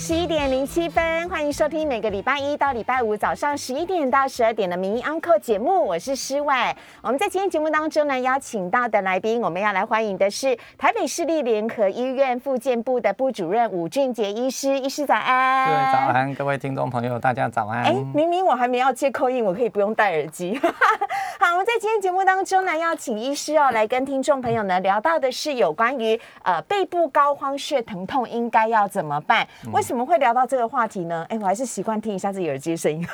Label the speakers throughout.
Speaker 1: 十一点零七分，欢迎收听每个礼拜一到礼拜五早上十一点到十二点的《名医 Uncle》节目，我是诗外。我们在今天节目当中呢，邀请到的来宾，我们要来欢迎的是台北市立联合医院复健部的部主任吴俊杰医师。医师早安，
Speaker 2: 各位早安，各位听众朋友，大家早安。哎，
Speaker 1: 明明我还没要接扣印，我可以不用戴耳机。好，我们在今天节目当中呢，要请医师哦来跟听众朋友呢聊到的是有关于呃背部高肓穴疼痛应该要怎么办。为什怎么会聊到这个话题呢？哎，我还是习惯听一下自己耳机声音。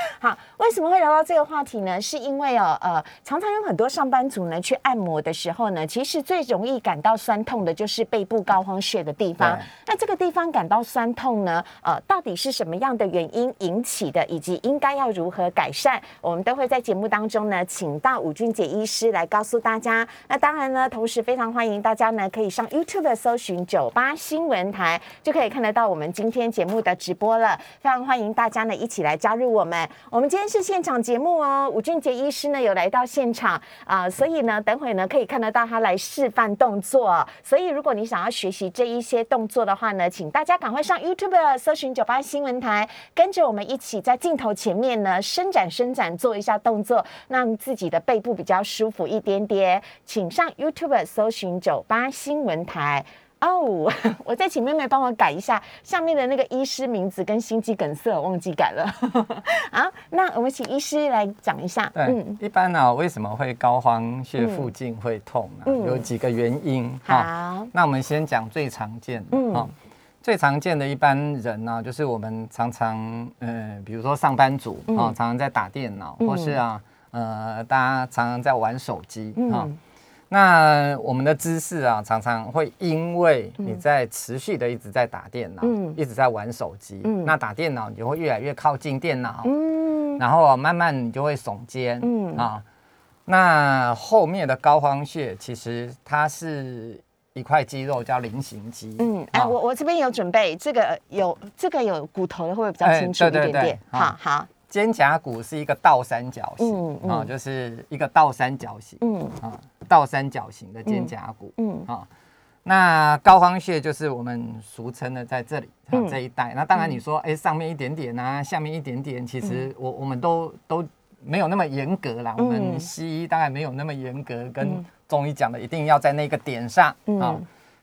Speaker 1: 好，为什么会聊到这个话题呢？是因为哦，呃，常常有很多上班族呢去按摩的时候呢，其实最容易感到酸痛的就是背部膏肓穴的地方。那这个地方感到酸痛呢，呃，到底是什么样的原因引起的，以及应该要如何改善，我们都会在节目当中呢，请到吴俊杰医师来告诉大家。那当然呢，同时非常欢迎大家呢，可以上 YouTube 搜寻九八新闻台，就可以看得到我们今天节目的直播了。非常欢迎大家呢，一起来加入我们。我们今天是现场节目哦，吴俊杰医师呢有来到现场啊，所以呢，等会呢可以看得到他来示范动作。所以如果你想要学习这一些动作的话呢，请大家赶快上 YouTube 搜寻九八新闻台，跟着我们一起在镜头前面呢伸展伸展，做一下动作，让自己的背部比较舒服一点点。请上 YouTube 搜寻九八新闻台。哦，我再请妹妹帮我改一下上面的那个医师名字跟心肌梗塞，我忘记改了。好，那我们请医师来讲一下。
Speaker 2: 对，一般呢，为什么会膏肓穴附近会痛呢？有几个原因。
Speaker 1: 好，
Speaker 2: 那我们先讲最常见的。嗯，最常见的一般人呢，就是我们常常，呃，比如说上班族啊，常常在打电脑，或是啊，呃，大家常常在玩手机啊。那我们的姿势啊，常常会因为你在持续的一直在打电脑，一直在玩手机，那打电脑你就会越来越靠近电脑，嗯然后慢慢你就会耸肩啊。那后面的膏肓穴其实它是一块肌肉叫菱形肌。嗯，
Speaker 1: 哎，我我这边有准备这个有这个有骨头的会不会比较清楚一点点？好好。
Speaker 2: 肩胛骨是一个倒三角形啊，就是一个倒三角形嗯啊，倒三角形的肩胛骨嗯啊。那膏肓穴就是我们俗称的在这里这一带。那当然你说，哎，上面一点点啊，下面一点点，其实我我们都都没有那么严格啦。我们西医当然没有那么严格，跟中医讲的一定要在那个点上啊。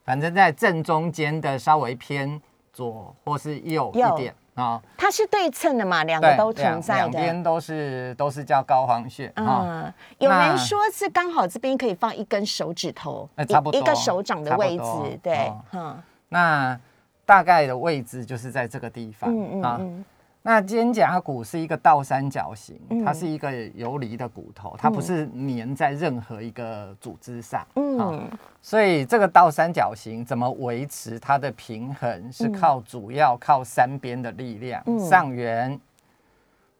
Speaker 2: 反正在正中间的稍微偏左或是右一点。
Speaker 1: 啊，它是对称的嘛，两个都存在
Speaker 2: 的，两边都是都是叫高肓穴啊。
Speaker 1: 有人说是刚好这边可以放一根手指头，
Speaker 2: 差不多
Speaker 1: 一个手掌的位置，对，
Speaker 2: 嗯，那大概的位置就是在这个地方啊。那肩胛骨是一个倒三角形，它是一个游离的骨头，它不是粘在任何一个组织上。嗯，所以这个倒三角形怎么维持它的平衡，是靠主要靠三边的力量：上缘、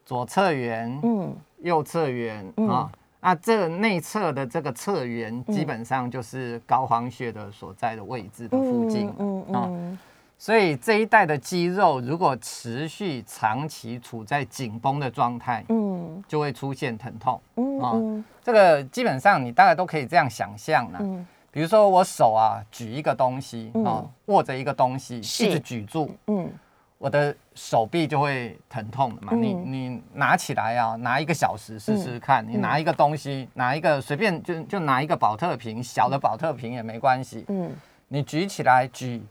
Speaker 2: 左侧缘、嗯，右侧缘啊。那这内侧的这个侧缘，基本上就是膏肓穴的所在的位置的附近。嗯嗯。所以这一带的肌肉如果持续长期处在紧绷的状态，嗯，就会出现疼痛，嗯啊，这个基本上你大概都可以这样想象了。嗯，比如说我手啊举一个东西啊，握着一个东西一直举住，嗯，我的手臂就会疼痛的嘛。你你拿起来啊，拿一个小时试试看，你拿一个东西，拿一个随便就就拿一个保特瓶，小的保特瓶也没关系，嗯，你举起来举。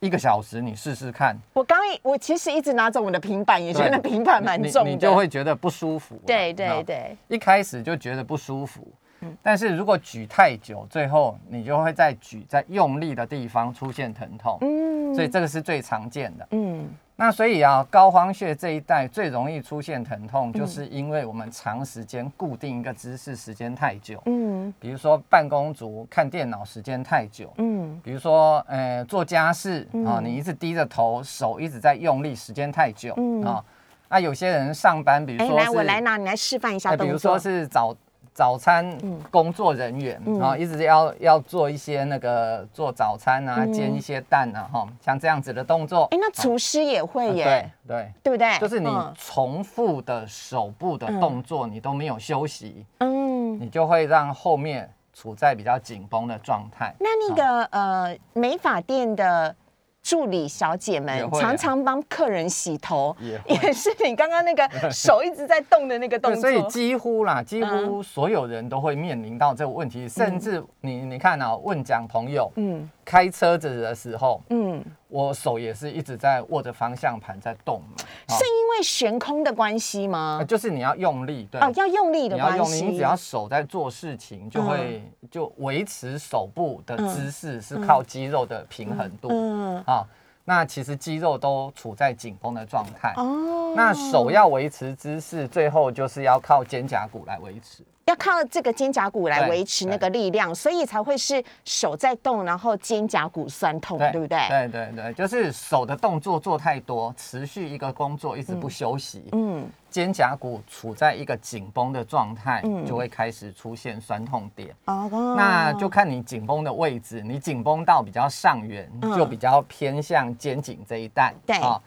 Speaker 2: 一个小时，你试试看。
Speaker 1: 我刚一我其实一直拿着我的平板，也觉得平板蛮重的，
Speaker 2: 你就会觉得不舒服。
Speaker 1: 对对对，
Speaker 2: 一开始就觉得不舒服。嗯，但是如果举太久，最后你就会在举在用力的地方出现疼痛。嗯，所以这个是最常见的。嗯。那所以啊，膏肓穴这一带最容易出现疼痛，就是因为我们长时间固定一个姿势时间太久。嗯，比如说办公族看电脑时间太久。嗯，比如说呃做家事啊，你一直低着头，手一直在用力时间太久。嗯啊，那有些人上班，比如说，
Speaker 1: 来我来拿，你来示范一下
Speaker 2: 比如说是早早餐工作人员啊，一直要要做一些那个做早餐啊，煎一些蛋啊，哈，像这样子的动作。
Speaker 1: 哎，那厨师也会耶？
Speaker 2: 对对，
Speaker 1: 对不对？
Speaker 2: 就是你重复的手部的动作，你都没有休息，嗯，你就会让后面处在比较紧绷的状态。
Speaker 1: 那那个呃，美发店的。助理小姐们常常帮客人洗头，也 是你刚刚那个 手一直在动的那个动作。
Speaker 2: 所以几乎啦，几乎所有人都会面临到这个问题，甚至你你看啊，问讲朋友，嗯，开车子的时候，嗯。我手也是一直在握着方向盘在动嘛，
Speaker 1: 是因为悬空的关系吗？
Speaker 2: 就是你要用力，对，
Speaker 1: 哦，要用力的关
Speaker 2: 系。你只要手在做事情，就会就维持手部的姿势是靠肌肉的平衡度，嗯。啊，那其实肌肉都处在紧绷的状态，哦，那手要维持姿势，最后就是要靠肩胛骨来维持。
Speaker 1: 要靠这个肩胛骨来维持那个力量，所以才会是手在动，然后肩胛骨酸痛，对不对？
Speaker 2: 对对对，就是手的动作做太多，持续一个工作一直不休息，嗯，肩胛骨处在一个紧绷的状态，就会开始出现酸痛点。哦，那就看你紧绷的位置，你紧绷到比较上缘，就比较偏向肩颈这一带。
Speaker 1: 对啊。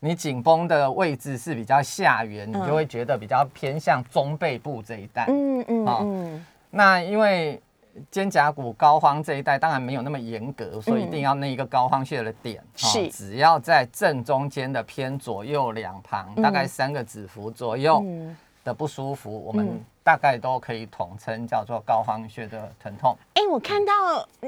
Speaker 2: 你紧绷的位置是比较下缘，你就会觉得比较偏向中背部这一带。嗯嗯嗯。那因为肩胛骨膏肓这一带当然没有那么严格，所以一定要那一个膏肓穴的点。
Speaker 1: 是。
Speaker 2: 只要在正中间的偏左右两旁，大概三个指腹左右的不舒服，我们大概都可以统称叫做膏肓穴的疼痛。
Speaker 1: 哎，我看到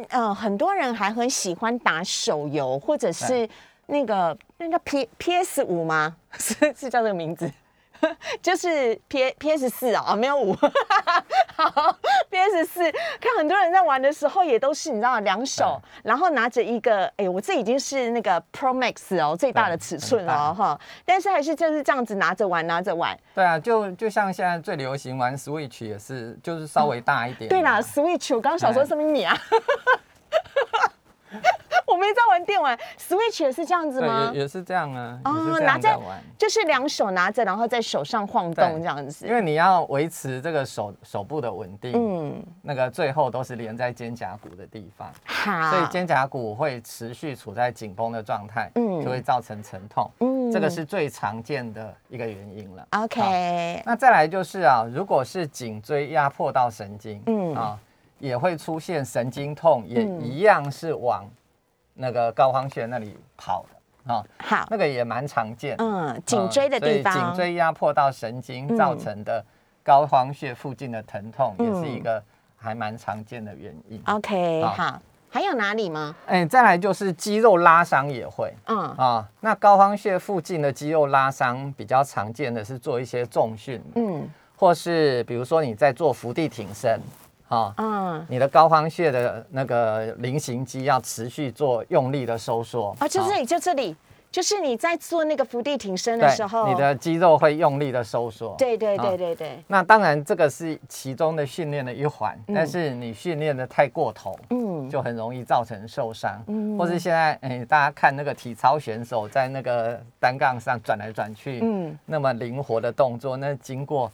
Speaker 1: 呃很多人还很喜欢打手游，或者是。那个那个 P P S 五吗？是是叫这个名字，就是 P P S 四啊，没有五。好，P S 四，看很多人在玩的时候也都是你知道两手，然后拿着一个，哎，我这已经是那个 Pro Max 哦，最大的尺寸了哈。但是还是就是这样子拿着玩，拿着玩。
Speaker 2: 对啊，就就像现在最流行玩 Switch 也是，就是稍微大一点。
Speaker 1: 对啦，Switch，我刚刚想说什么你啊？我没在玩电玩，Switch 也是这样子吗？
Speaker 2: 也也是这样啊。哦，拿着，
Speaker 1: 就是两手拿着，然后在手上晃动这样子。
Speaker 2: 因为你要维持这个手手部的稳定，嗯，那个最后都是连在肩胛骨的地方。
Speaker 1: 好，
Speaker 2: 所以肩胛骨会持续处在紧绷的状态，嗯，就会造成疼痛。嗯，这个是最常见的一个原因了。
Speaker 1: OK，
Speaker 2: 那再来就是啊，如果是颈椎压迫到神经，嗯啊，也会出现神经痛，也一样是往。那个高肓穴那里跑的啊，
Speaker 1: 好，
Speaker 2: 那个也蛮常见，嗯，
Speaker 1: 颈椎的地方，
Speaker 2: 颈椎压迫到神经造成的高肓穴附近的疼痛，也是一个还蛮常见的原因。
Speaker 1: OK，好，还有哪里吗？
Speaker 2: 哎，再来就是肌肉拉伤也会，嗯。啊，那高肓穴附近的肌肉拉伤比较常见的是做一些重训，嗯，或是比如说你在做伏地挺身。啊，嗯，你的高肓穴的那个菱形肌要持续做用力的收缩
Speaker 1: 啊，就这里，就这里，就是你在做那个伏地挺身的时候，
Speaker 2: 你的肌肉会用力的收缩。
Speaker 1: 对对对对对。
Speaker 2: 那当然这个是其中的训练的一环，但是你训练的太过头，嗯，就很容易造成受伤。嗯，或是现在哎，大家看那个体操选手在那个单杠上转来转去，嗯，那么灵活的动作，那经过。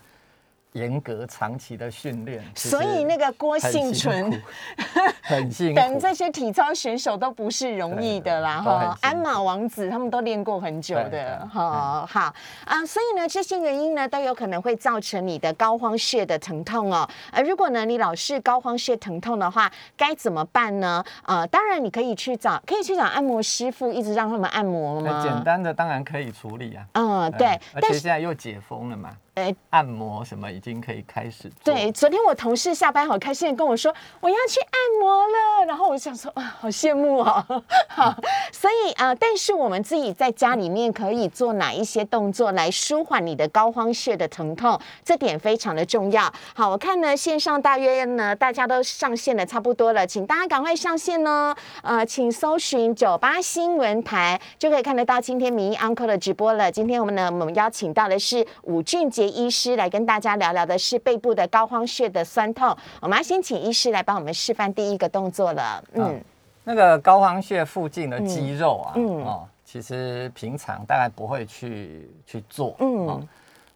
Speaker 2: 严格长期的训练，
Speaker 1: 所以那个郭幸存
Speaker 2: 很辛苦，
Speaker 1: 等这些体操选手都不是容易的啦哈。鞍马王子他们都练过很久的哈。好啊，所以呢，这些原因呢都有可能会造成你的高肓穴的疼痛哦。而如果呢你老是高肓穴疼痛的话，该怎么办呢？呃，当然你可以去找，可以去找按摩师傅，一直让他们按摩吗？
Speaker 2: 简单的当然可以处理啊。
Speaker 1: 嗯，对，
Speaker 2: 而且现在又解封了嘛。哎，按摩什么已经可以开始
Speaker 1: 对，昨天我同事下班好开心的跟我说，我要去按摩了。然后我想说，啊，好羡慕哦。好，所以啊，但是我们自己在家里面可以做哪一些动作来舒缓你的膏肓穴的疼痛？这点非常的重要。好，我看呢线上大约呢大家都上线的差不多了，请大家赶快上线哦。呃，请搜寻九八新闻台就可以看得到今天民意 uncle 的直播了。今天我们呢，我们邀请到的是武俊杰。医师来跟大家聊聊的是背部的膏肓穴的酸痛，我们要先请医师来帮我们示范第一个动作了。嗯，
Speaker 2: 那个膏肓穴附近的肌肉啊，哦，其实平常大概不会去去做。嗯，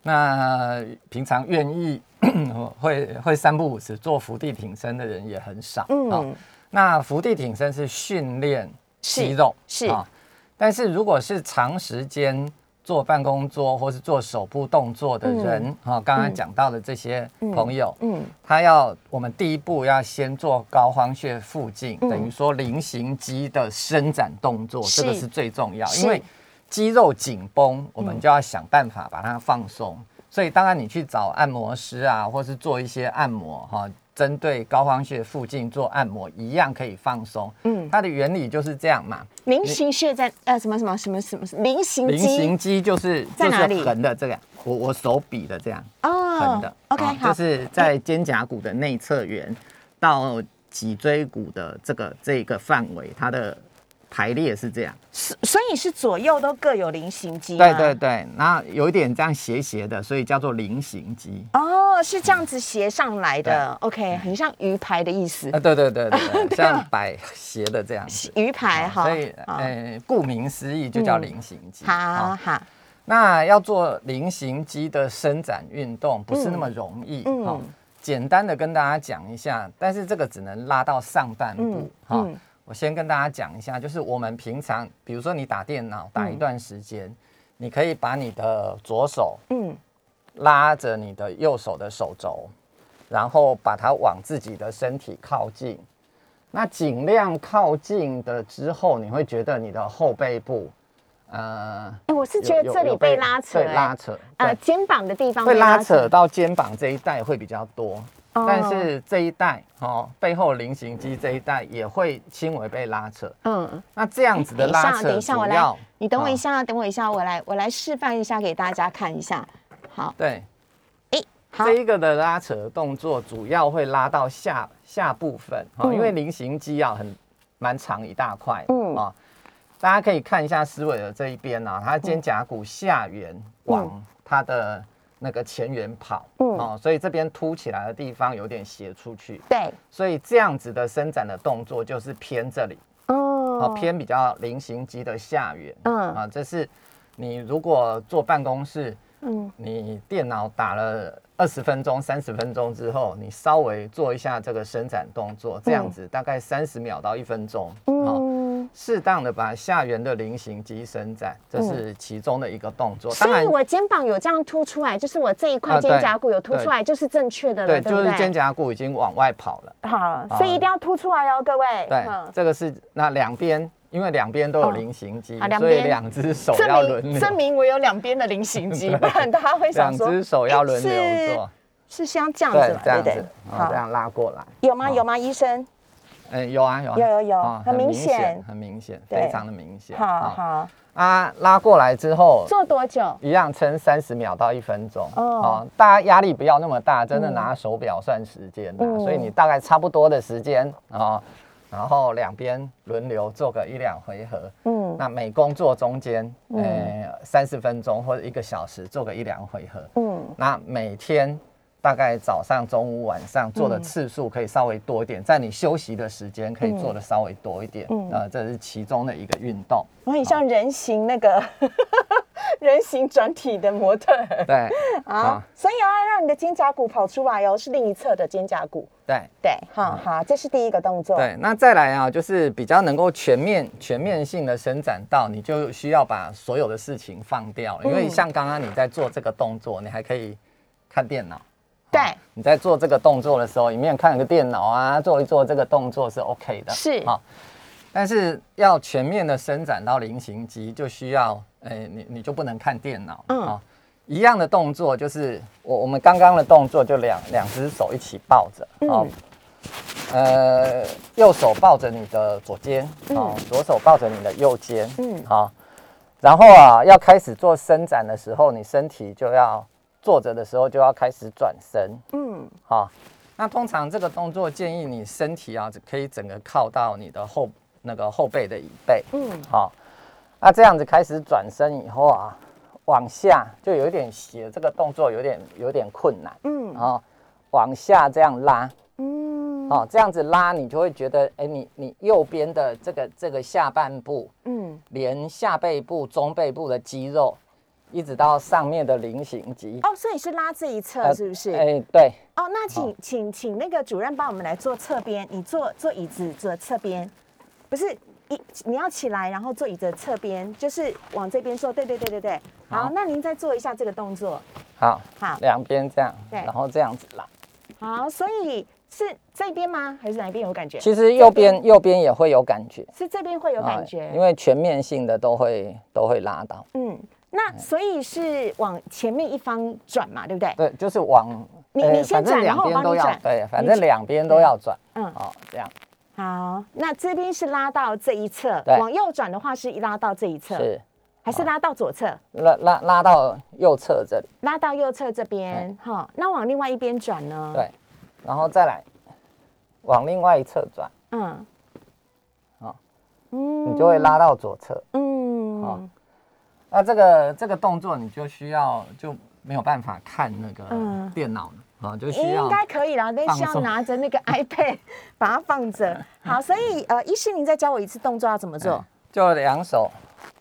Speaker 2: 那平常愿意 会会三不五时做伏地挺身的人也很少。嗯，那伏地挺身是训练肌肉
Speaker 1: 是啊，
Speaker 2: 但是如果是长时间。做办公桌或是做手部动作的人，哈，刚刚讲到的这些朋友，嗯，他要我们第一步要先做高肓穴附近，等于说菱形肌的伸展动作，这个是最重要，因为肌肉紧绷，我们就要想办法把它放松。所以当然你去找按摩师啊，或是做一些按摩，哈。针对膏肓穴附近做按摩，一样可以放松。嗯，它的原理就是这样嘛。
Speaker 1: 菱形穴在呃什么什么什么什么菱形
Speaker 2: 菱形肌就是在哪里？横的这样，我我手比的这样。哦，横的。
Speaker 1: OK，好，
Speaker 2: 就是在肩胛骨的内侧缘到脊椎骨的这个这个范围，它的。排列是这样，
Speaker 1: 所以是左右都各有菱形肌。
Speaker 2: 对对对，那有一点这样斜斜的，所以叫做菱形肌。
Speaker 1: 哦，是这样子斜上来的。OK，很像鱼排的意思。
Speaker 2: 啊，对对对 对，像摆斜的这样子。
Speaker 1: 鱼排哈，
Speaker 2: 所以呃，顾名思义就叫菱形肌。
Speaker 1: 好好，
Speaker 2: 那要做菱形肌的伸展运动，不是那么容易。嗯，简单的跟大家讲一下，但是这个只能拉到上半部哈。我先跟大家讲一下，就是我们平常，比如说你打电脑打一段时间，你可以把你的左手，嗯，拉着你的右手的手肘，然后把它往自己的身体靠近，那尽量靠近的之后，你会觉得你的后背部，
Speaker 1: 呃，我是觉得这里被拉扯，
Speaker 2: 拉扯，
Speaker 1: 呃，肩膀的地方
Speaker 2: 会拉扯到肩膀这一带会比较多。但是这一代哦，背后菱形肌这一代也会轻微被拉扯。嗯，那这样子的拉扯，
Speaker 1: 等一下我来，你等我一下，等我一下，我来我来示范一下给大家看一下。好，
Speaker 2: 对，哎，这一个的拉扯动作主要会拉到下下部分哈，因为菱形肌啊很蛮长一大块。嗯。啊，大家可以看一下思维的这一边啊，它肩胛骨下缘往它的。那个前缘跑，嗯，哦，所以这边凸起来的地方有点斜出去，
Speaker 1: 对，
Speaker 2: 所以这样子的伸展的动作就是偏这里，哦，偏比较菱形肌的下缘，嗯，啊，这是你如果坐办公室，嗯，你电脑打了二十分钟、三十分钟之后，你稍微做一下这个伸展动作，这样子大概三十秒到一分钟，嗯。适当的把下缘的菱形肌伸展，这是其中的一个动作。
Speaker 1: 所以我肩膀有这样凸出来，就是我这一块肩胛骨有凸出来，就是正确的了，对
Speaker 2: 就是肩胛骨已经往外跑了。
Speaker 1: 好，所以一定要凸出来哦，各位。
Speaker 2: 对，这个是那两边，因为两边都有菱形肌，所以两只手要轮流。
Speaker 1: 证明我有两边的菱形肌，不然他会想
Speaker 2: 说，两只手要轮流做，
Speaker 1: 是像这样子，
Speaker 2: 这样子，好，这样拉过来。
Speaker 1: 有吗？有吗？医生？
Speaker 2: 嗯，有啊，有啊，
Speaker 1: 有有有，很明显，
Speaker 2: 很明显，非常的明显。
Speaker 1: 好好
Speaker 2: 啊，拉过来之后
Speaker 1: 做多久？
Speaker 2: 一样撑三十秒到一分钟。哦，大家压力不要那么大，真的拿手表算时间的，所以你大概差不多的时间啊，然后两边轮流做个一两回合。嗯，那每工作中间，呃，三十分钟或者一个小时做个一两回合。嗯，那每天。大概早上、中午、晚上做的次数可以稍微多一点，在你休息的时间可以做的稍微多一点，呃，这是其中的一个运动。
Speaker 1: 我很像人形那个 人形转体的模特。
Speaker 2: 对
Speaker 1: 啊，所以要让你的肩胛骨跑出来哦，是另一侧的肩胛骨。
Speaker 2: 对
Speaker 1: 对，好好，这是第一个动作。
Speaker 2: 对，那再来啊，就是比较能够全面全面性的伸展到，你就需要把所有的事情放掉了，因为像刚刚你在做这个动作，你还可以看电脑。
Speaker 1: 对，
Speaker 2: 你在做这个动作的时候，一面看个电脑啊，做一做这个动作是 OK 的，
Speaker 1: 是啊。
Speaker 2: 但是要全面的伸展到菱形肌，就需要，哎，你你就不能看电脑，嗯啊。一样的动作就是我我们刚刚的动作，就两两只手一起抱着，啊，呃，右手抱着你的左肩，啊，左手抱着你的右肩，嗯，好。然后啊，要开始做伸展的时候，你身体就要。坐着的时候就要开始转身，嗯，好，那通常这个动作建议你身体啊可以整个靠到你的后那个后背的椅背，嗯，好，那这样子开始转身以后啊，往下就有点斜，这个动作有点有点困难，嗯，啊，往下这样拉，嗯，好，这样子拉你就会觉得，哎，你你右边的这个这个下半部，嗯，连下背部、中背部的肌肉。一直到上面的菱形肌。
Speaker 1: 哦，所以是拉这一侧
Speaker 2: 呃
Speaker 1: 是不是？
Speaker 2: 哎，对，
Speaker 1: 哦，那请请请那个主任帮我们来做侧边，你坐坐椅子坐侧边，不是一你要起来，然后坐椅子的侧边，就是往这边坐，对对对对对。好，
Speaker 2: 好
Speaker 1: 那您再做一下这个动作。
Speaker 2: 好，
Speaker 1: 好
Speaker 2: 两边这样，
Speaker 1: 对
Speaker 2: 然后这样子拉。
Speaker 1: 好，所以是这边吗？还是哪一边有感觉？
Speaker 2: 其实右边右边也会有感觉，
Speaker 1: 是这边会有感觉，
Speaker 2: 啊因为全面性的都会都会拉到。
Speaker 1: 嗯，那所以是往前面一方转嘛，对不对？
Speaker 2: 对，就是往
Speaker 1: 你你先转然后我帮你转。
Speaker 2: 对，反正两边都要转。
Speaker 1: 嗯。
Speaker 2: 哦，这样。
Speaker 1: 好，那这边是拉到这一侧，往右转的话是拉到这一侧，
Speaker 2: 是。
Speaker 1: 还是拉到左侧？
Speaker 2: 拉拉拉到右侧这里，
Speaker 1: 拉到右侧这边，哈，那往另外一边转呢？，
Speaker 2: 对，然后再来往另外一侧转，
Speaker 1: 嗯，
Speaker 2: 好，
Speaker 1: 嗯。
Speaker 2: 你就会，拉到左侧。
Speaker 1: 嗯，
Speaker 2: 好那这个这个动作你就需要就没有办法看那个
Speaker 1: 嗯
Speaker 2: 电脑了啊，就需要
Speaker 1: 应该可以啦，但是要拿着那个 iPad 把它放着。好，所以呃，医师您再教我一次动作要怎么做？
Speaker 2: 就两手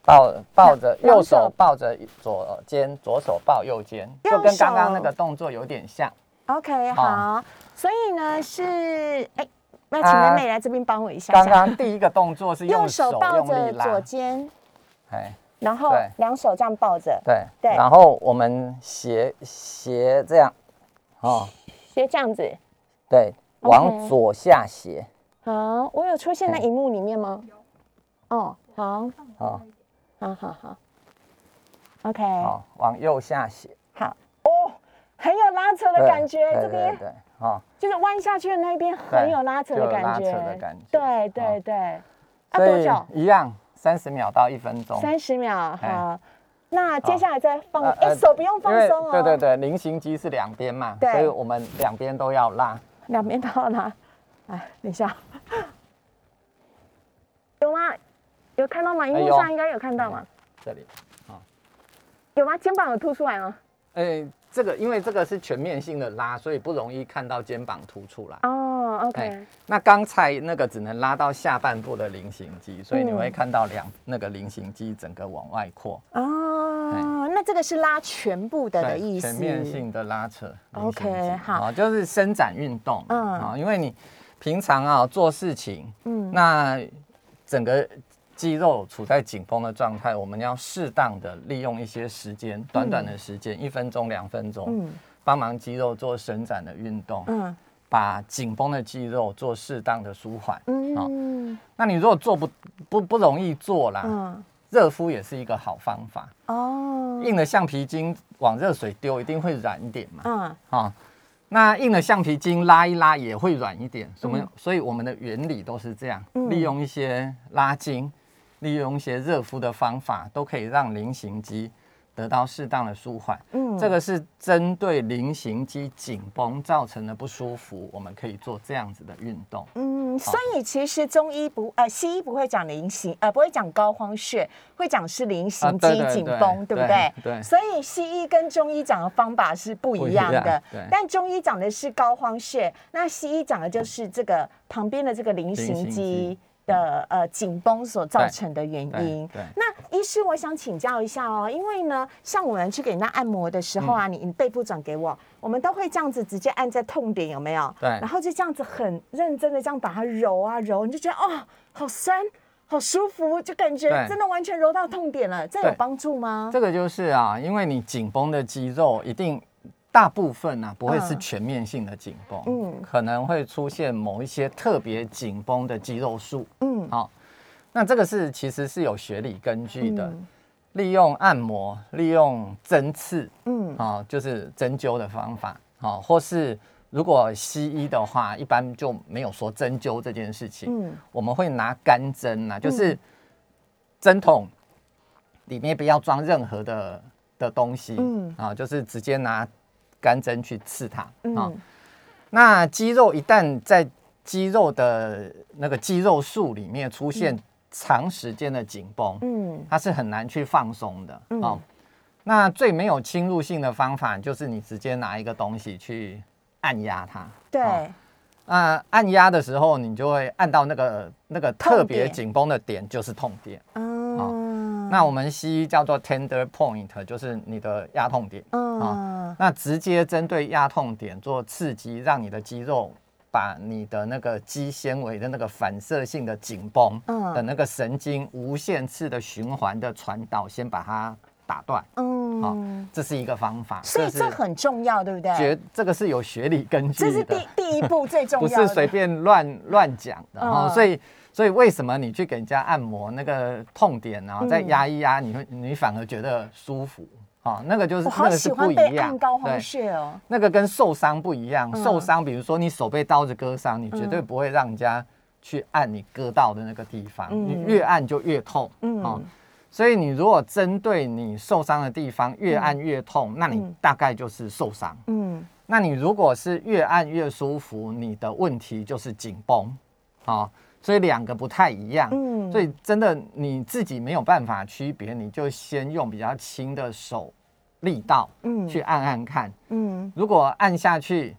Speaker 2: 抱抱着，右手
Speaker 1: 手
Speaker 2: 抱着左肩，左手抱右肩，
Speaker 1: 右
Speaker 2: 就跟刚刚那个动作有点像。
Speaker 1: OK，
Speaker 2: 好
Speaker 1: 好，所以呢是，哎，那请
Speaker 2: 啊
Speaker 1: 美美来这边帮我一下
Speaker 2: 刚
Speaker 1: 下。
Speaker 2: 刚第一个动作是
Speaker 1: 右
Speaker 2: 用手
Speaker 1: 手抱着左，肩，
Speaker 2: 哎，
Speaker 1: 然后
Speaker 2: 对。
Speaker 1: 两手这样抱着，
Speaker 2: 对。
Speaker 1: 对。
Speaker 2: 然后我们斜斜这样，哦，
Speaker 1: 斜这样子。
Speaker 2: 对，往左下斜，
Speaker 1: 好，我有出现在
Speaker 2: 嘿
Speaker 1: 荧幕里面吗？哦，好，
Speaker 2: 好，
Speaker 1: 好好好，OK，
Speaker 2: 好，往右下斜，
Speaker 1: 好，哦，很有拉扯的感觉，
Speaker 2: 对
Speaker 1: 这边。
Speaker 2: 对对，哦，
Speaker 1: 就是弯下去的那一边很有拉扯的感觉，
Speaker 2: 拉扯的感觉。
Speaker 1: 对对
Speaker 2: 哦。
Speaker 1: 对，啊，
Speaker 2: 所以
Speaker 1: 多久？
Speaker 2: 一样，三十秒到一分钟。
Speaker 1: 三十秒，
Speaker 2: 哎
Speaker 1: 好。那接下来再放，
Speaker 2: 呃
Speaker 1: 哎，
Speaker 2: 呃
Speaker 1: 手不用放松哦。
Speaker 2: 对对，对，菱形肌是两边嘛，
Speaker 1: 对
Speaker 2: 所以我们两边都要拉。
Speaker 1: 两边都要拉。哎，等一下，有吗？有看到吗？荧幕上应该有看到吗？
Speaker 2: 这里，
Speaker 1: 有吗？肩膀有凸出来吗？
Speaker 2: 哎，这个因为这个是全面性的拉，所以不容易看到肩膀凸出来。
Speaker 1: 哦，OK，
Speaker 2: 哎那刚才那个只能拉到下半部的菱形肌，所以你
Speaker 1: 嗯
Speaker 2: 会看到两那个菱形肌整个往外扩，
Speaker 1: 哦，那这个是拉全部的的意思。
Speaker 2: 全面性的拉扯。
Speaker 1: OK，好
Speaker 2: 啊就是伸展运动。
Speaker 1: 嗯
Speaker 2: 嗯，啊，因为你平常啊做事情，
Speaker 1: 嗯
Speaker 2: 那整个肌肉处在紧绷的状态，我们要适当的利用一些时间，短短的时间，一分钟、两分钟，
Speaker 1: 嗯
Speaker 2: 帮忙肌肉做伸展的运动，
Speaker 1: 嗯
Speaker 2: 把紧绷的肌肉做适当的舒缓。好
Speaker 1: 嗯
Speaker 2: 那你如果做不不不容易做啦，
Speaker 1: 嗯，
Speaker 2: 热敷也是一个好方法。
Speaker 1: 哦，
Speaker 2: 硬的橡皮筋往热水丢，一定会软一点嘛。
Speaker 1: 嗯
Speaker 2: 啊、那硬的橡皮筋拉一拉也会软一点，什么？
Speaker 1: 嗯
Speaker 2: 所以我们的原理都是这样，
Speaker 1: 嗯
Speaker 2: 利用一些拉筋，利用一些热敷的方法，都可以让菱形肌得到适当的舒缓。
Speaker 1: 嗯
Speaker 2: 这个是针对菱形肌紧绷造成的不舒服，我们可以做这样子的运动。
Speaker 1: 嗯，所以其实中医不呃西医不会讲菱形呃不会讲膏肓穴，会讲是菱形肌紧绷，对不
Speaker 2: 对
Speaker 1: 对？所以西医跟中医讲的方法是不一样的
Speaker 2: 对，
Speaker 1: 但中医讲的是膏肓穴，那西医讲的就是这个旁边的这个菱形肌的呃紧绷所造成的原
Speaker 2: 对
Speaker 1: 因。
Speaker 2: 对
Speaker 1: 那医师，我想请教一下哦，因为呢，像我们去给人家按摩的时候啊，
Speaker 2: 嗯
Speaker 1: 你你背部转给我，我们都会这样子直接按在痛点，有没有？
Speaker 2: 对
Speaker 1: 然后就这样子很认真的这样把它揉啊揉，你就觉得哦，好酸，好舒服，就感觉真的完全揉到痛点了，这有
Speaker 2: 对
Speaker 1: 帮助吗？
Speaker 2: 这个就是啊，因为你紧绷的肌肉一定大部分啊不会是
Speaker 1: 嗯。
Speaker 2: 全面性的紧绷，
Speaker 1: 嗯。
Speaker 2: 可能会出现某一些特别紧绷的肌肉束。
Speaker 1: 嗯。
Speaker 2: 好、那这个是其实是有学理根据的，
Speaker 1: 嗯。
Speaker 2: 利用按摩、利用针刺
Speaker 1: 嗯。
Speaker 2: 啊、就是针灸的方法，好、或是如果西医的话，一般就没有说针灸这件事情，
Speaker 1: 嗯。
Speaker 2: 我们会拿干针呐、就是针筒里面不要装任何的的东西，
Speaker 1: 嗯。
Speaker 2: 啊，就是直接拿干针去刺它啊。
Speaker 1: 嗯
Speaker 2: 那肌肉一旦在肌肉的那个肌肉束里面出现长时间的紧绷，
Speaker 1: 嗯
Speaker 2: 它是很难去放松的
Speaker 1: 嗯
Speaker 2: 哦。那最没有侵入性的方法就是你直接拿一个东西去按压它。
Speaker 1: 对，
Speaker 2: 哦那按压的时候，你就会按到那个那个特别紧绷的点，就是痛点。
Speaker 1: 嗯，
Speaker 2: 那我们西医叫做 tender point，就是你的压痛点。嗯，那直接针对压痛点做刺激，让你的肌肉把你的那个肌纤维的那个反射性的紧绷的那个神经无限次的循环的传导，先把它打断。嗯，好，这是一个方法。
Speaker 1: 所以这很重要，对不对？
Speaker 2: 学这个是有学理根据
Speaker 1: 的。这是第第一步最重 要，
Speaker 2: 不是随便乱乱讲的。哦，所以。所以为什么你去给人家按摩那个痛点然后再压一压，你会你反而觉得舒服啊？那个就是那个是不一样。
Speaker 1: 高肓穴哦，
Speaker 2: 那个跟受伤不一样。受伤，比如说你手被刀子割伤，你绝对不会让人家去按你割到的那个地方，你越按就越痛。嗯，所以你如果针对你受伤的地方越按越痛，那你大概就是受伤。嗯，那你如果是越按越舒服，你的问题就是紧绷。好。所以两个不太一样，嗯，所以真的你自己没有办法区别，你就先用比较轻的手力道，嗯，去按按看，嗯，如果按下去，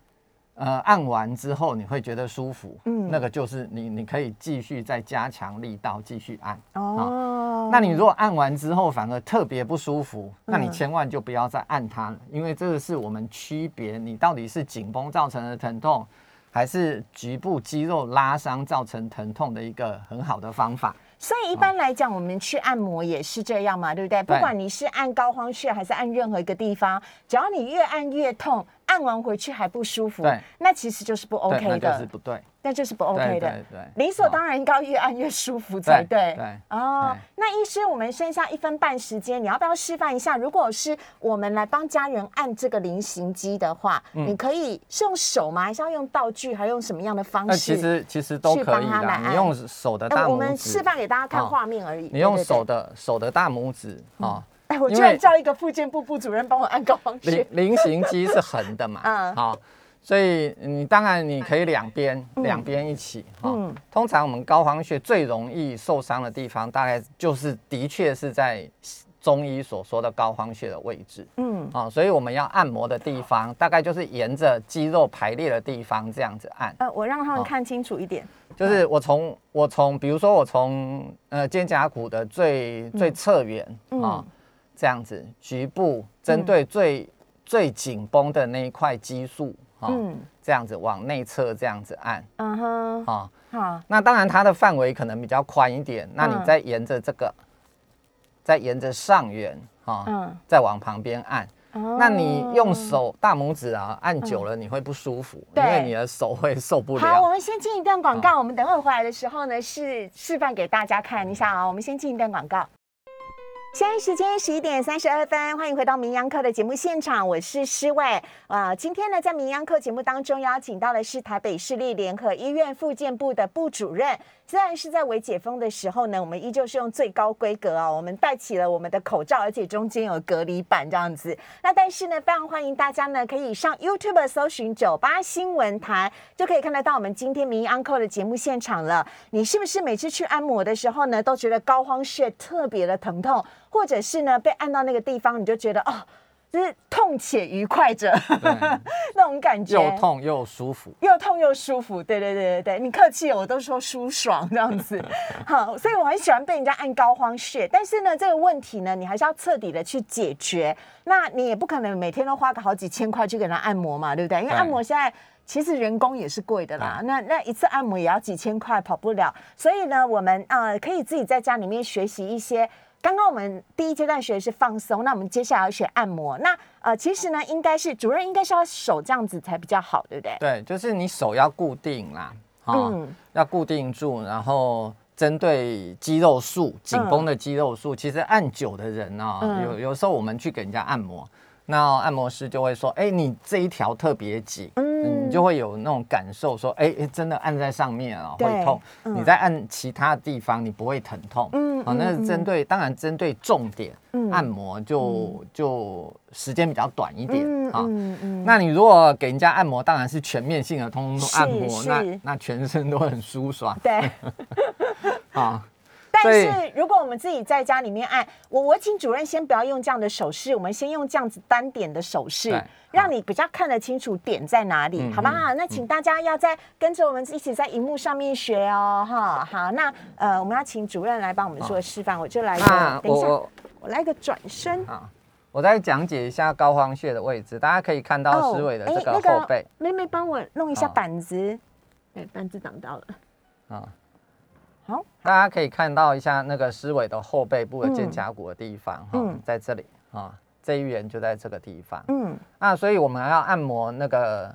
Speaker 2: 呃，按完之后你会觉得舒服，嗯，那个就是你你可以继续再加强力道继续按，哦，那你如果按完之后反而特别不舒服，那你千万就不要再按它了，因为这个是我们区别你到底是紧绷造成的疼痛。还是局部肌肉拉伤造成疼痛的一个很好的方法。
Speaker 1: 所以一般来讲，我们去按摩也是这样嘛，对不对？不管你是按膏肓穴还是按任何一个地方，只要你越按越痛，按完回去还不舒服，那其实就是不 OK
Speaker 2: 的，是不对。
Speaker 1: 那就是不 OK 的，理所当然应该越按越舒服才对。
Speaker 2: 对
Speaker 1: 哦，那医师，我们剩下一分半时间，你要不要示范一下？如果是我们来帮家人按这个菱形肌的话，你可以是用手吗？还是要用道具？还用什么样的方式？
Speaker 2: 其实其实都可以的。你用手的大拇指，
Speaker 1: 我们示范给大家看画面而已。
Speaker 2: 你用手的手的大拇指啊！
Speaker 1: 哎，我居然叫一个复健部部主任帮我按高方
Speaker 2: 菱 菱形肌是横的嘛？嗯，好。所以你当然你可以两边两边一起哈。通常我们高肓穴最容易受伤的地方，大概就是的确是在中医所说的高肓穴的位置。嗯啊，所以我们要按摩的地方，大概就是沿着肌肉排列的地方这样子按。
Speaker 1: 呃，我让他们看清楚一点。
Speaker 2: 就是我从我从比如说我从呃肩胛骨的最最侧缘啊，这样子局部针对最最紧绷的那一块肌束。嗯，这样子往内侧这样子按，嗯哼，好，好，那当然它的范围可能比较宽一点，那你再沿着这个，再沿着上缘，哈，嗯，再往旁边按，那你用手大拇指啊按久了你会不舒服，因为你的手会受不了。
Speaker 1: 好，我们先进一段广告，我们等会回来的时候呢是示范给大家看一下啊，我们先进一段广告。现在时间十一点三十二分，欢迎回到名央课的节目现场，我是施伟啊。今天呢，在名央课节目当中邀请到的是台北市立联合医院复健部的部主任。虽然是在未解封的时候呢，我们依旧是用最高规格啊，我们戴起了我们的口罩，而且中间有隔离板这样子。那但是呢，非常欢迎大家呢，可以上 YouTube 搜寻酒吧新闻台，就可以看得到我们今天民意 Uncle 的节目现场了。你是不是每次去按摩的时候呢，都觉得膏肓穴特别的疼痛，或者是呢被按到那个地方，你就觉得哦？就是痛且愉快着，那种感觉，
Speaker 2: 又痛又舒服，
Speaker 1: 又痛又舒服，对对对对对，你客气，我都说舒爽这样子，好，所以我很喜欢被人家按膏肓穴，但是呢，这个问题呢，你还是要彻底的去解决，那你也不可能每天都花个好几千块去给他按摩嘛，对不对？因为按摩现在其实人工也是贵的啦，那那一次按摩也要几千块，跑不了，所以呢，我们呃可以自己在家里面学习一些。刚刚我们第一阶段学的是放松，那我们接下来要学按摩。那呃，其实呢，应该是主任应该是要手这样子才比较好，对不对？
Speaker 2: 对，就是你手要固定啦，嗯，要固定住，然后针对肌肉束紧绷的肌肉束，其实按久的人呢，有有时候我们去给人家按摩。那按摩师就会说：“哎，你这一条特别紧，嗯，你就会有那种感受，说，哎，真的按在上面啊会痛。你在按其他地方，你不会疼痛。嗯，好，那是针对，当然针对重点按摩就就时间比较短一点啊。那你如果给人家按摩，当然是全面性的，通通都按摩，那那全身都很舒爽。
Speaker 1: 对，啊。”但是如果我们自己在家里面按，我我请主任先不要用这样的手势，我们先用这样子单点的手势，让你比较看得清楚点在哪里，好不好？那请大家要在跟着我们一起在荧幕上面学哦，哈。好，那呃，我们要请主任来帮我们做示范，我就来一个，等一下，我来个转身啊。
Speaker 2: 我再讲解一下膏肓穴的位置，大家可以看到思伟的这个后背。
Speaker 1: 妹妹帮我弄一下板子，哎，板子挡到了。啊，
Speaker 2: 好，大家可以看到一下那个思伟的后背部的肩胛骨的地方，哈，在这里啊，这一圆就在这个地方。嗯，啊，所以我们要按摩那个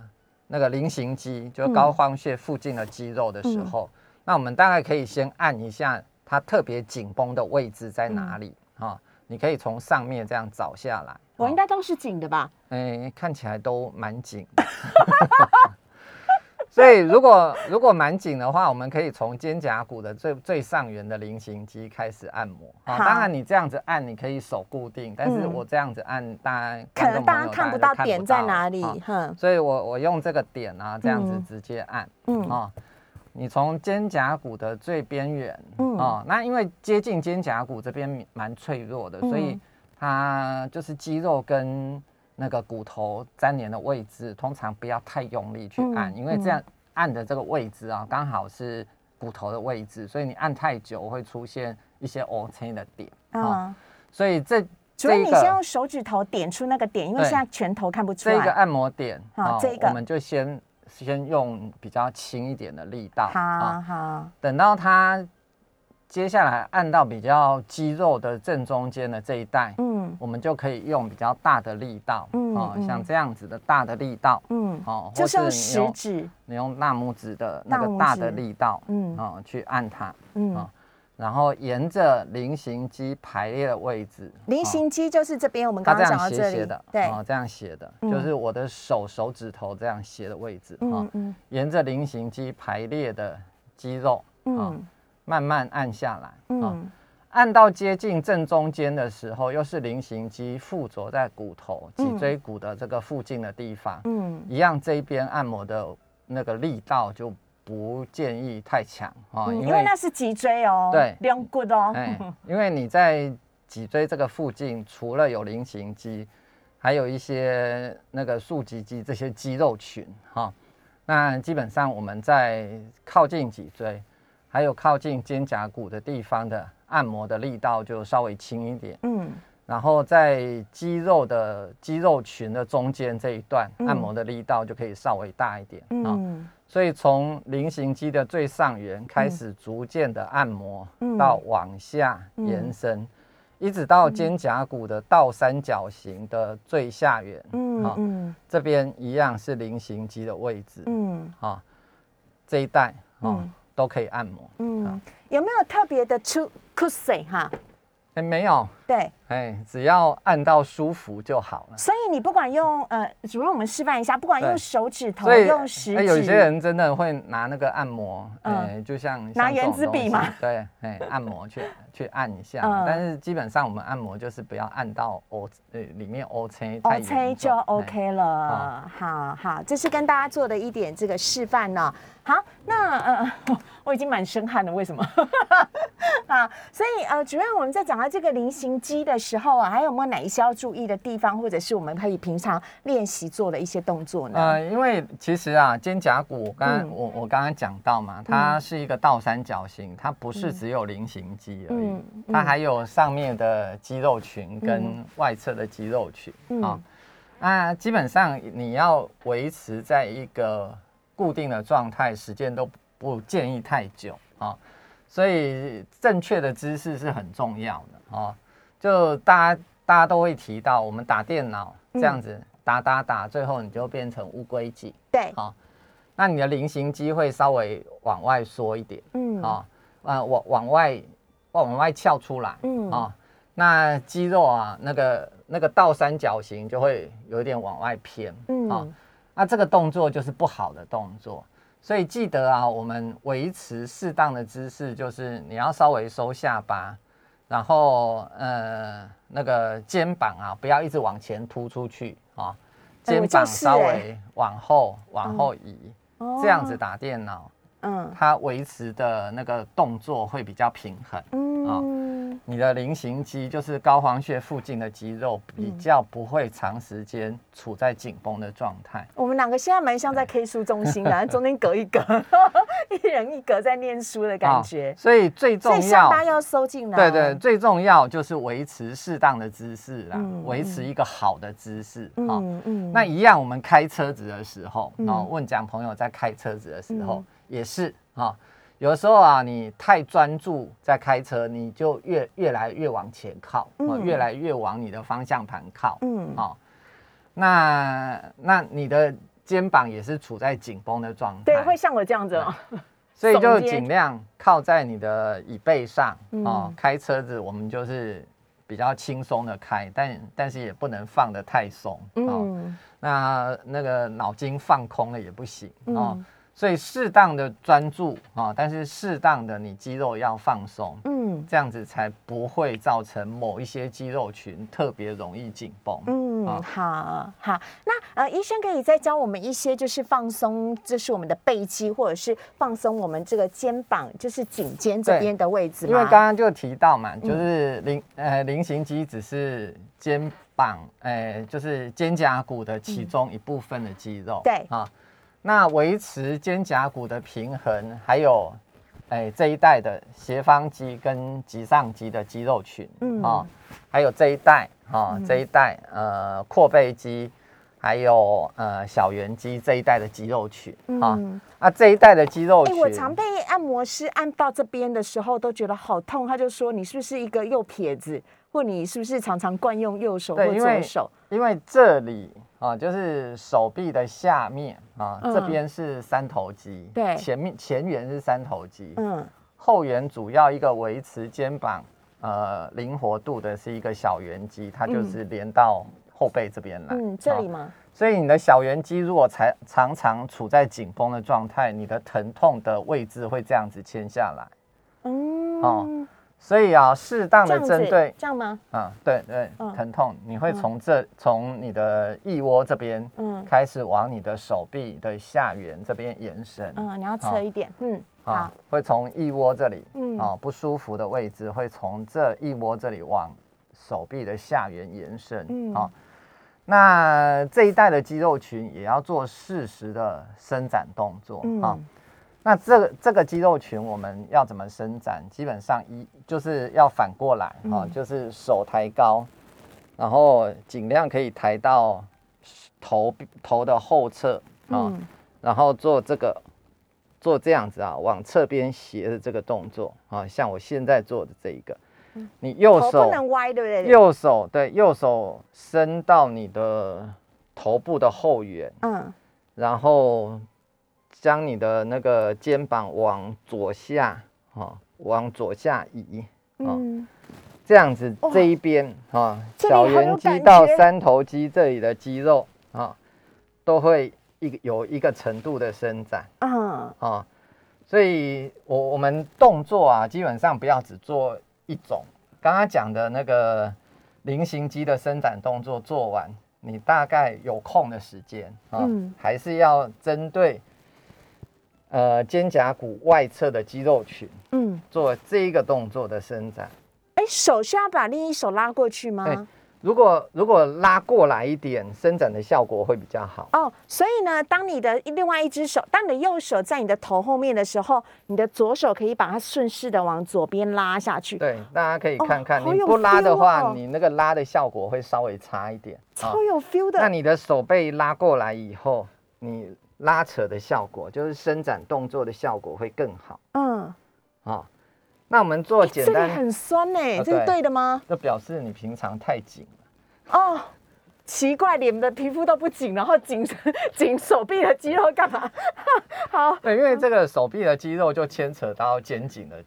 Speaker 2: 那个菱形肌，就是膏肓穴附近的肌肉的时候，那我们大概可以先按一下它特别紧绷的位置在哪里啊？你可以从上面这样找下来，
Speaker 1: 我应该都是紧的吧？
Speaker 2: 哎，看起来都蛮紧。所以如果如果蛮紧的话，我们可以从肩胛骨的最最上缘的菱形肌开始按摩。啊，当然你这样子按，你可以手固定，但是我这样子按，当然
Speaker 1: 可能大家看不到点在哪里。
Speaker 2: 哼，所以我我用这个点啊，这样子直接按。嗯啊。你从肩胛骨的最边缘，嗯哦，那因为接近肩胛骨这边蛮脆弱的，所以它就是肌肉跟那个骨头粘连的位置，通常不要太用力去按，因为这样按的这个位置啊，刚好是骨头的位置，所以你按太久会出现一些 O C 的点啊，所以这
Speaker 1: 所以你先用手指头点出那个点，因为现在拳头看不出来。
Speaker 2: 这个按摩点，好，这个我们就先。先用比较轻一点的力道，
Speaker 1: 好好。
Speaker 2: 等到它接下来按到比较肌肉的正中间的这一带，嗯，我们就可以用比较大的力道，嗯，哦，像这样子的大的力道，嗯，
Speaker 1: 哦，就是食指，
Speaker 2: 你用大拇指的那个大的力道，嗯，哦，去按它，嗯。然后沿着菱形肌排列的位置，
Speaker 1: 菱形肌就是这边我们刚刚讲到这里，
Speaker 2: 对，哦，这样斜的，就是我的手手指头这样斜的位置，嗯嗯，沿着菱形肌排列的肌肉，嗯，慢慢按下来，嗯，按到接近正中间的时候，又是菱形肌附着在骨头脊椎骨的这个附近的地方，嗯，一样这一边按摩的那个力道就。不建议太强
Speaker 1: 啊，因为那是脊椎哦，
Speaker 2: 对，
Speaker 1: 两骨哦。
Speaker 2: 哎，因为你在脊椎这个附近，除了有菱形肌，还有一些那个竖脊肌这些肌肉群哈。那基本上我们在靠近脊椎，还有靠近肩胛骨的地方的按摩的力道就稍微轻一点。嗯。然后在肌肉的肌肉群的中间这一段按摩的力道就可以稍微大一点啊。所以从菱形肌的最上缘开始，逐渐的按摩，到往下延伸，一直到肩胛骨的倒三角形的最下缘。嗯，好，这边一样是菱形肌的位置。嗯，好，这一带啊都可以按摩。嗯，
Speaker 1: 有没有特别的出 cushion 哈？
Speaker 2: 哎，没有。
Speaker 1: 对，
Speaker 2: 哎，只要按到舒服就好了。
Speaker 1: 所以你不管用呃，主任我们示范一下，不管用手指头，用食指，
Speaker 2: 有些人真的会拿那个按摩，哎，就像
Speaker 1: 拿圆珠笔嘛，
Speaker 2: 对，哎，按摩去去按一下。但是基本上我们按摩就是不要按到 O，呃，里面 O C 太 O C
Speaker 1: 就 OK 了。好好，这是跟大家做的一点这个示范呢。好，那呃，我已经满身汗了，为什么？啊，所以呃，主任我们在讲到这个菱形。肌的时候啊，还有没有哪一些要注意的地方，或者是我们可以平常练习做的一些动作呢？呃，
Speaker 2: 因为其实啊，肩胛骨，刚我我刚刚讲到嘛，它是一个倒三角形，它不是只有菱形肌而已，它还有上面的肌肉群跟外侧的肌肉群啊。那基本上你要维持在一个固定的状态，时间都不建议太久啊。所以正确的姿势是很重要的哦。就大家大家都会提到，我们打电脑这样子打打打，最后你就变成乌龟脊。
Speaker 1: 对，好，
Speaker 2: 那你的菱形肌会稍微往外缩一点，嗯，啊，呃，往往外往往外翘出来，嗯，啊，那肌肉啊，那个那个倒三角形就会有点往外偏，嗯，啊，那这个动作就是不好的动作，所以记得啊，我们维持适当的姿势，就是你要稍微收下巴。然后，呃，那个肩膀啊，不要一直往前突出去啊，肩膀稍微往后往后移，这样子打电脑，嗯，它维持的那个动作会比较平衡。嗯，你的菱形肌就是高黄穴附近的肌肉，比较不会长时间处在紧绷的状态。
Speaker 1: 我们两个现在蛮像在 K 书中心的，中间隔一格，一人一格在念书的感觉。
Speaker 2: 所以最重要，
Speaker 1: 下巴要收进来。
Speaker 2: 对对，最重要就是维持适当的姿势啦，维持一个好的姿势。嗯嗯。那一样，我们开车子的时候，哦，问讲朋友在开车子的时候也是啊。有的时候啊，你太专注在开车，你就越越来越往前靠，越来越往你的方向盘靠。嗯，好，那那你的肩膀也是处在紧绷的状态。
Speaker 1: 对，会像我这样子哦。
Speaker 2: 所以就尽量靠在你的椅背上哦。开车子我们就是比较轻松的开，但但是也不能放得太松。哦，那那个脑筋放空了也不行哦。所以适当的专注啊，但是适当的你肌肉要放松，嗯，这样子才不会造成某一些肌肉群特别容易紧绷。
Speaker 1: 嗯，好好，那呃，医生可以再教我们一些，就是放松，这是我们的背肌，或者是放松我们这个肩膀，就是颈肩这边的位置。
Speaker 2: 因为刚刚就提到嘛，就是菱呃菱形肌只是肩膀，哎，就是肩胛骨的其中一部分的肌肉。
Speaker 1: 对
Speaker 2: 啊。那维持肩胛骨的平衡，还有，哎，这一代的斜方肌跟棘上肌的肌肉群，嗯。啊，还有这一代啊，这一代呃阔背肌，还有呃小圆肌这一代的肌肉群啊，啊这一代的肌肉群，
Speaker 1: 我常被按摩师按到这边的时候都觉得好痛，他就说你是不是一个右撇子，或你是不是常常惯用右手或左手？
Speaker 2: 因为这里。啊，就是手臂的下面啊，这边是三头肌，
Speaker 1: 对，
Speaker 2: 前面前缘是三头肌，嗯，后缘主要一个维持肩膀呃灵活度的是一个小圆肌，它就是连到后背这边来，
Speaker 1: 嗯，这里吗？
Speaker 2: 所以你的小圆肌如果才常常处在紧绷的状态，你的疼痛的位置会这样子牵下来，嗯，哦。所以啊，适当的针对
Speaker 1: 这样吗？
Speaker 2: 啊，对对，疼痛你会从这从你的腋窝这边，嗯，开始往你的手臂的下缘这边延伸。
Speaker 1: 嗯，你要侧一点，嗯，好，
Speaker 2: 会从腋窝这里，嗯，啊，不舒服的位置会从这腋窝这里往手臂的下缘延伸。嗯，好，那这一带的肌肉群也要做适时的伸展动作，啊。那这个这个肌肉群我们要怎么伸展？基本上一就是要反过来啊，就是手抬高，然后尽量可以抬到头头的后侧啊，然后做这个做这样子啊，往侧边斜的这个动作啊，像我现在做的这一个，你右手
Speaker 1: 不能歪，对不对？
Speaker 2: 右手对，右手伸到你的头部的后缘，嗯，然后。将你的那个肩膀往左下，哈，往左下移，嗯，这样子这一边，哈，小圆肌到三头肌这里的肌肉，啊，都会一个有一个程度的伸展，嗯，啊，所以我我们动作啊，基本上不要只做一种。刚刚讲的那个菱形肌的伸展动作做完，你大概有空的时间啊，还是要针对。呃，肩胛骨外侧的肌肉群，嗯，做这一个动作的伸展。
Speaker 1: 哎，手需要把另一手拉过去吗？
Speaker 2: 如果如果拉过来一点，伸展的效果会比较好。哦，
Speaker 1: 所以呢，当你的另外一只手，当你的右手在你的头后面的时候，你的左手可以把它顺势的往左边拉下去。
Speaker 2: 对，大家可以看看，你不拉的话，你那个拉的效果会稍微差一点。
Speaker 1: 超有 feel 的。
Speaker 2: 那你的手被拉过来以后，你。拉扯的效果就是伸展动作的效果会更好。嗯，好，那我们做简单。
Speaker 1: 很酸呢，这是对的吗？
Speaker 2: 这表示你平常太紧了。哦，
Speaker 1: 奇怪，脸的皮肤都不紧，然后紧紧手臂的肌肉干嘛？好，
Speaker 2: 对，因为这个手臂的肌肉就牵扯到肩颈的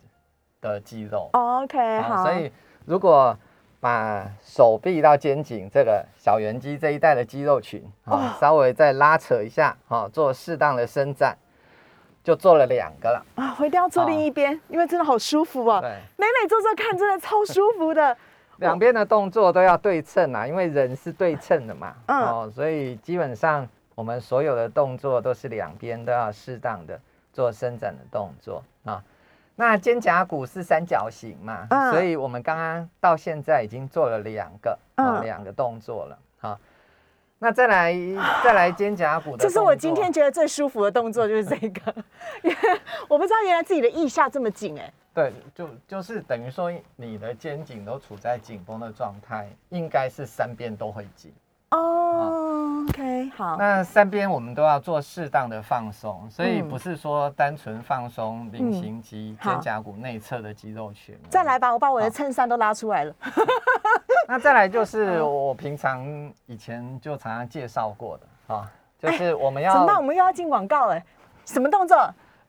Speaker 2: 的肌肉。
Speaker 1: OK，好，
Speaker 2: 所以如果。把手臂到肩颈这个小圆肌这一带的肌肉群啊，稍微再拉扯一下啊，做适当的伸展，就做了两个了啊。
Speaker 1: 我一定要做另一边，因为真的好舒服啊。对，美美做做看，真的超舒服的。
Speaker 2: 两边的动作都要对称啊，因为人是对称的嘛。嗯。哦，所以基本上我们所有的动作都是两边都要适当的做伸展的动作啊。那肩胛骨是三角形嘛，
Speaker 1: 嗯
Speaker 2: 所以我们刚刚到现在已经做了两个，两个动作了，好。那再来再来肩胛骨
Speaker 1: 这是我今天觉得最舒服的动作，就是这个。我不知道原来自己的腋下这么紧哎、
Speaker 2: 对，就就是等于说你的肩颈都处在紧绷的状态，应该是三边都会紧。
Speaker 1: 哦，OK，好，
Speaker 2: 那三边我们都要做适当的放松，所以
Speaker 1: 嗯
Speaker 2: 不是说单纯放松菱形肌、
Speaker 1: 好
Speaker 2: 肩胛骨内侧的肌肉群。
Speaker 1: 再来吧，我把我的
Speaker 2: 好
Speaker 1: 衬衫都拉出来了。
Speaker 2: 那再来就是 我平常以前就常常介绍过的啊，就是我们
Speaker 1: 怎么办？我
Speaker 2: 要，
Speaker 1: 们又要进广告了，什么动作？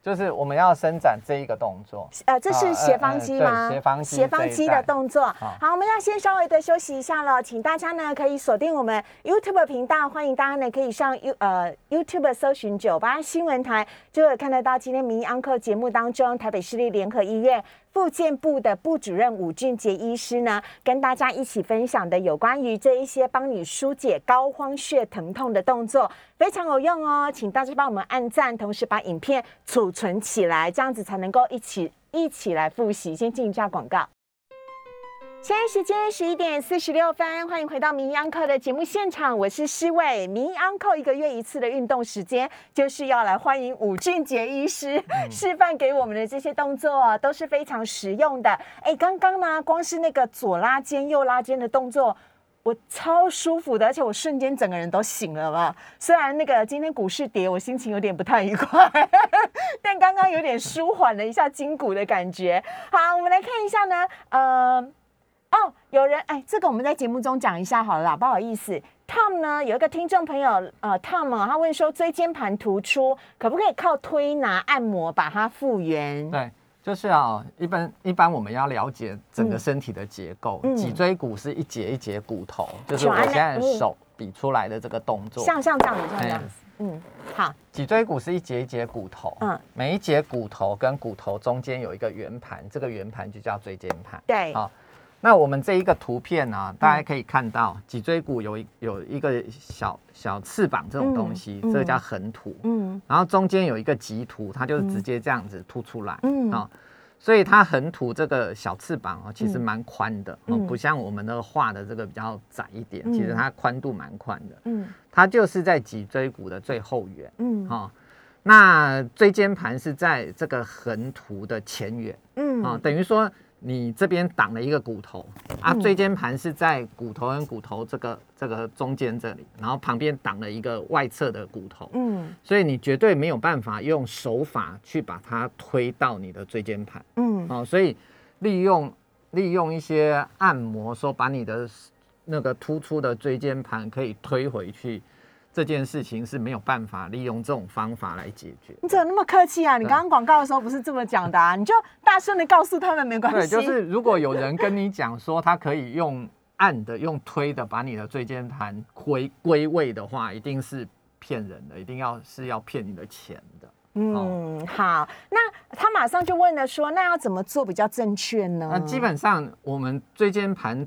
Speaker 2: 就是我们要伸展这一个动作。
Speaker 1: 呃，这是
Speaker 2: 啊
Speaker 1: 斜方肌吗？
Speaker 2: 斜方肌
Speaker 1: 斜方肌的动作。
Speaker 2: 好
Speaker 1: 好，我们要先稍微的休息一下了，请大家呢可以锁定我们 YouTube 频道，欢迎大家呢可以上 You 呃 YouTube 搜寻九八新闻台，就会看得到今天民意 Uncle 节目当中，台北市立联合医院。复健部的部主任武俊杰医师呢，跟大家一起分享的有关于这一些帮你疏解膏肓穴疼痛的动作，非常有用哦，请大家帮我们按赞，同时把影片储存起来，这样子才能够一起一起来复习。先进一下广告。现在时间十一点四十六分，欢迎回到名医 Uncle 的节目现场，我是施伟。名医 Uncle 一个月一次的运动时间，就是要来欢迎武俊杰医师、示范给我们的这些动作啊，都是非常实用的。哎，刚刚呢，光是那个左拉肩、右拉肩的动作。我超舒服的，而且我瞬间整个人都醒了嘛。虽然那个今天股市跌，我心情有点不太愉快，但刚刚有点舒缓了一下筋骨的感觉。好，我们来看一下呢，呃，哦，有人哎，这个我们在节目中讲一下好了啦，不好意思。Tom 呢有一个听众朋友，呃，Tom 啊，他问说椎间盘突出可不可以靠推拿按摩把它复原？
Speaker 2: 对，就是啊，一般一般我们要了解整个身体的结构，
Speaker 1: 嗯
Speaker 2: 脊椎骨是一节一节骨头，就是我现在
Speaker 1: 嗯
Speaker 2: 手比出来的这个动作。
Speaker 1: 像像这样子，像这
Speaker 2: 哎
Speaker 1: 样子，嗯，好，
Speaker 2: 脊椎骨是一节一节骨头，
Speaker 1: 嗯
Speaker 2: 嗯，每一节骨头跟骨头中间有一个圆盘，这个圆盘就叫椎间盘。
Speaker 1: 对，
Speaker 2: 好，那我们这一个图片呢、大家可以看到脊椎骨有一有一个小小翅膀这种东西，这个叫横突，
Speaker 1: 嗯。
Speaker 2: 然后中间有一个棘突，它就是直接这样子凸出来，
Speaker 1: 嗯。
Speaker 2: 啊、所以它横突这个小翅膀哦，其实蛮宽的，哦
Speaker 1: 嗯，
Speaker 2: 不像我们那个画的这个比较窄一点，
Speaker 1: 嗯。
Speaker 2: 其实它宽度蛮宽的，
Speaker 1: 嗯。
Speaker 2: 它就是在脊椎骨的最后缘。
Speaker 1: 嗯。
Speaker 2: 哦，那椎间盘是在这个横突的前缘
Speaker 1: 嗯。
Speaker 2: 啊、等于说你这边挡了一个骨头啊，
Speaker 1: 嗯。
Speaker 2: 椎间盘是在骨头跟骨头这个这个中间这里，然后旁边挡了一个外侧的骨头，
Speaker 1: 嗯。
Speaker 2: 所以你绝对没有办法用手法去把它推到你的椎间盘。
Speaker 1: 嗯。
Speaker 2: 哦，所以利用利用一些按摩，说把你的那个突出的椎间盘可以推回去，这件事情是没有办法利用这种方法来解决。
Speaker 1: 你怎么那么客气啊？你
Speaker 2: 对
Speaker 1: 刚刚广告的时候不是这么讲的啊？你就大声的告诉他们没关
Speaker 2: 对，
Speaker 1: 系。
Speaker 2: 就是如果有人跟你讲说他可以用按的、用推的把你的椎间盘归归位的话，一定是骗人的，一定要是要骗你的钱的。
Speaker 1: 嗯，好，那他马上就问了说，那要怎么做比较正确呢？
Speaker 2: 那基本上我们椎间盘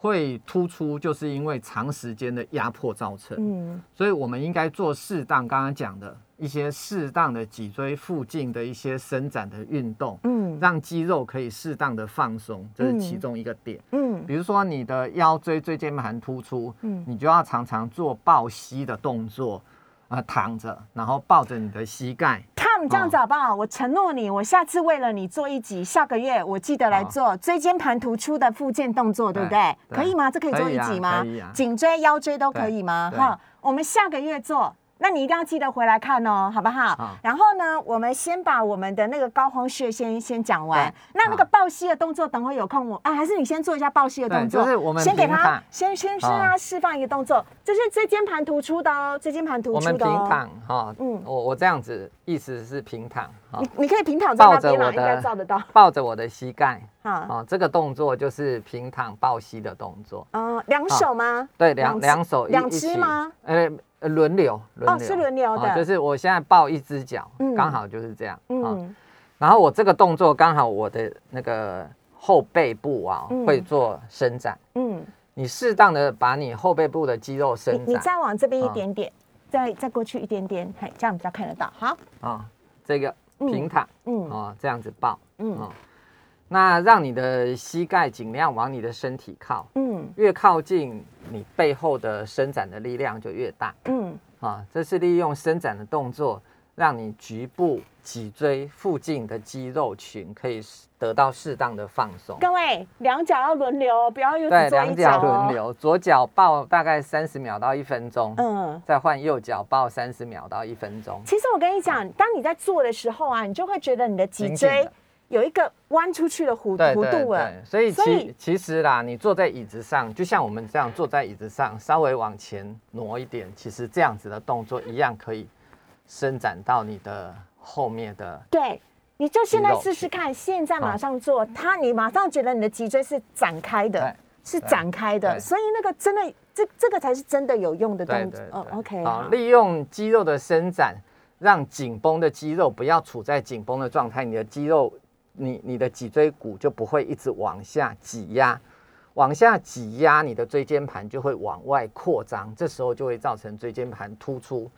Speaker 2: 会突出，就是因为长时间的压迫造成。
Speaker 1: 嗯
Speaker 2: 所以我们应该做适当，刚刚讲的一些适当的脊椎附近的一些伸展的运动，
Speaker 1: 嗯
Speaker 2: 让肌肉可以适当的放松，这是其中一个点。
Speaker 1: 嗯
Speaker 2: 比如说你的腰椎椎间盘突出，
Speaker 1: 嗯
Speaker 2: 你就要常常做抱膝的动作，啊、躺着，然后抱着你的膝盖，
Speaker 1: ，Tom 这样子好不好？我承诺你，我下次为了你做一集，下个月我记得来做椎间盘突出的复健动作，对不对？
Speaker 2: 对
Speaker 1: 可以吗？这可以做一集吗？颈椎、腰椎都可以吗？哈，我们下个月做。那你一定要记得回来看哦，好不好？
Speaker 2: 好
Speaker 1: 然后呢，我们先把我们的那个高肓穴先先讲完。那那个抱膝的动作，等会有空我啊，还是你先做一下抱膝的动作。
Speaker 2: 就是我们
Speaker 1: 先给他先先先让他示范一个动作，这是椎间盘突出的哦，椎间盘突
Speaker 2: 我们平
Speaker 1: 出的哦。
Speaker 2: 躺哈，
Speaker 1: 嗯
Speaker 2: 我我这样子意思是平躺
Speaker 1: 你，你可以平躺在
Speaker 2: 抱
Speaker 1: 那边啦，
Speaker 2: 着我
Speaker 1: 应该照得到。
Speaker 2: 抱着我的膝盖，
Speaker 1: 好，
Speaker 2: 哦，这个动作就是平躺抱膝的动作。
Speaker 1: 嗯，两手吗？
Speaker 2: 对，两
Speaker 1: 只
Speaker 2: 两手
Speaker 1: 两只吗？
Speaker 2: 呃，呃轮流轮
Speaker 1: 哦，是轮流的，
Speaker 2: 哦就是我现在抱一只脚
Speaker 1: 嗯，
Speaker 2: 刚好就是这样。嗯，
Speaker 1: 嗯
Speaker 2: 然后我这个动作刚好我的那个后背部啊
Speaker 1: 嗯
Speaker 2: 会做伸展，
Speaker 1: 嗯，
Speaker 2: 你适当的把你后背部的肌肉伸展
Speaker 1: 你再往这边一
Speaker 2: 啊
Speaker 1: 点点，再再过去一点点，嘿，这样比较看得到。好，
Speaker 2: 啊，这个平躺，嗯，哦，这样子抱，嗯，那让你的膝盖尽量往你的身体靠，嗯，越靠近，你背后的伸展的力量就越大，嗯，啊，这是利用伸展的动作。让你局部脊椎附近的肌肉群可以得到适当的放松。
Speaker 1: 各位，两脚要轮流，不要用
Speaker 2: 对，两脚轮流，左脚抱大概三十秒到一分钟，嗯，再换右脚抱三十秒到一分钟。
Speaker 1: 其实我跟你讲，当你在做的时候啊，你就会觉得你的脊椎有一个弯出去的弧弧度了。
Speaker 2: 所以其其实啦，你坐在椅子上，就像我们这样坐在椅子上，稍微往前挪一点，其实这样子的动作一样可以。伸展到你的后面的，
Speaker 1: 对，你就现在试试看，现在马上做，它你马上觉得你的脊椎是展开的，是展开的，所以那个真的，这这个才是真的有用的动作。哦，OK，好，
Speaker 2: 利用肌肉的伸展，让紧绷的肌肉不要处在紧绷的状态，你的肌肉，你你的脊椎骨就不会一直往下挤压，往下挤压，你的椎间盘就会往外扩张，这时候就会造成椎间盘突出。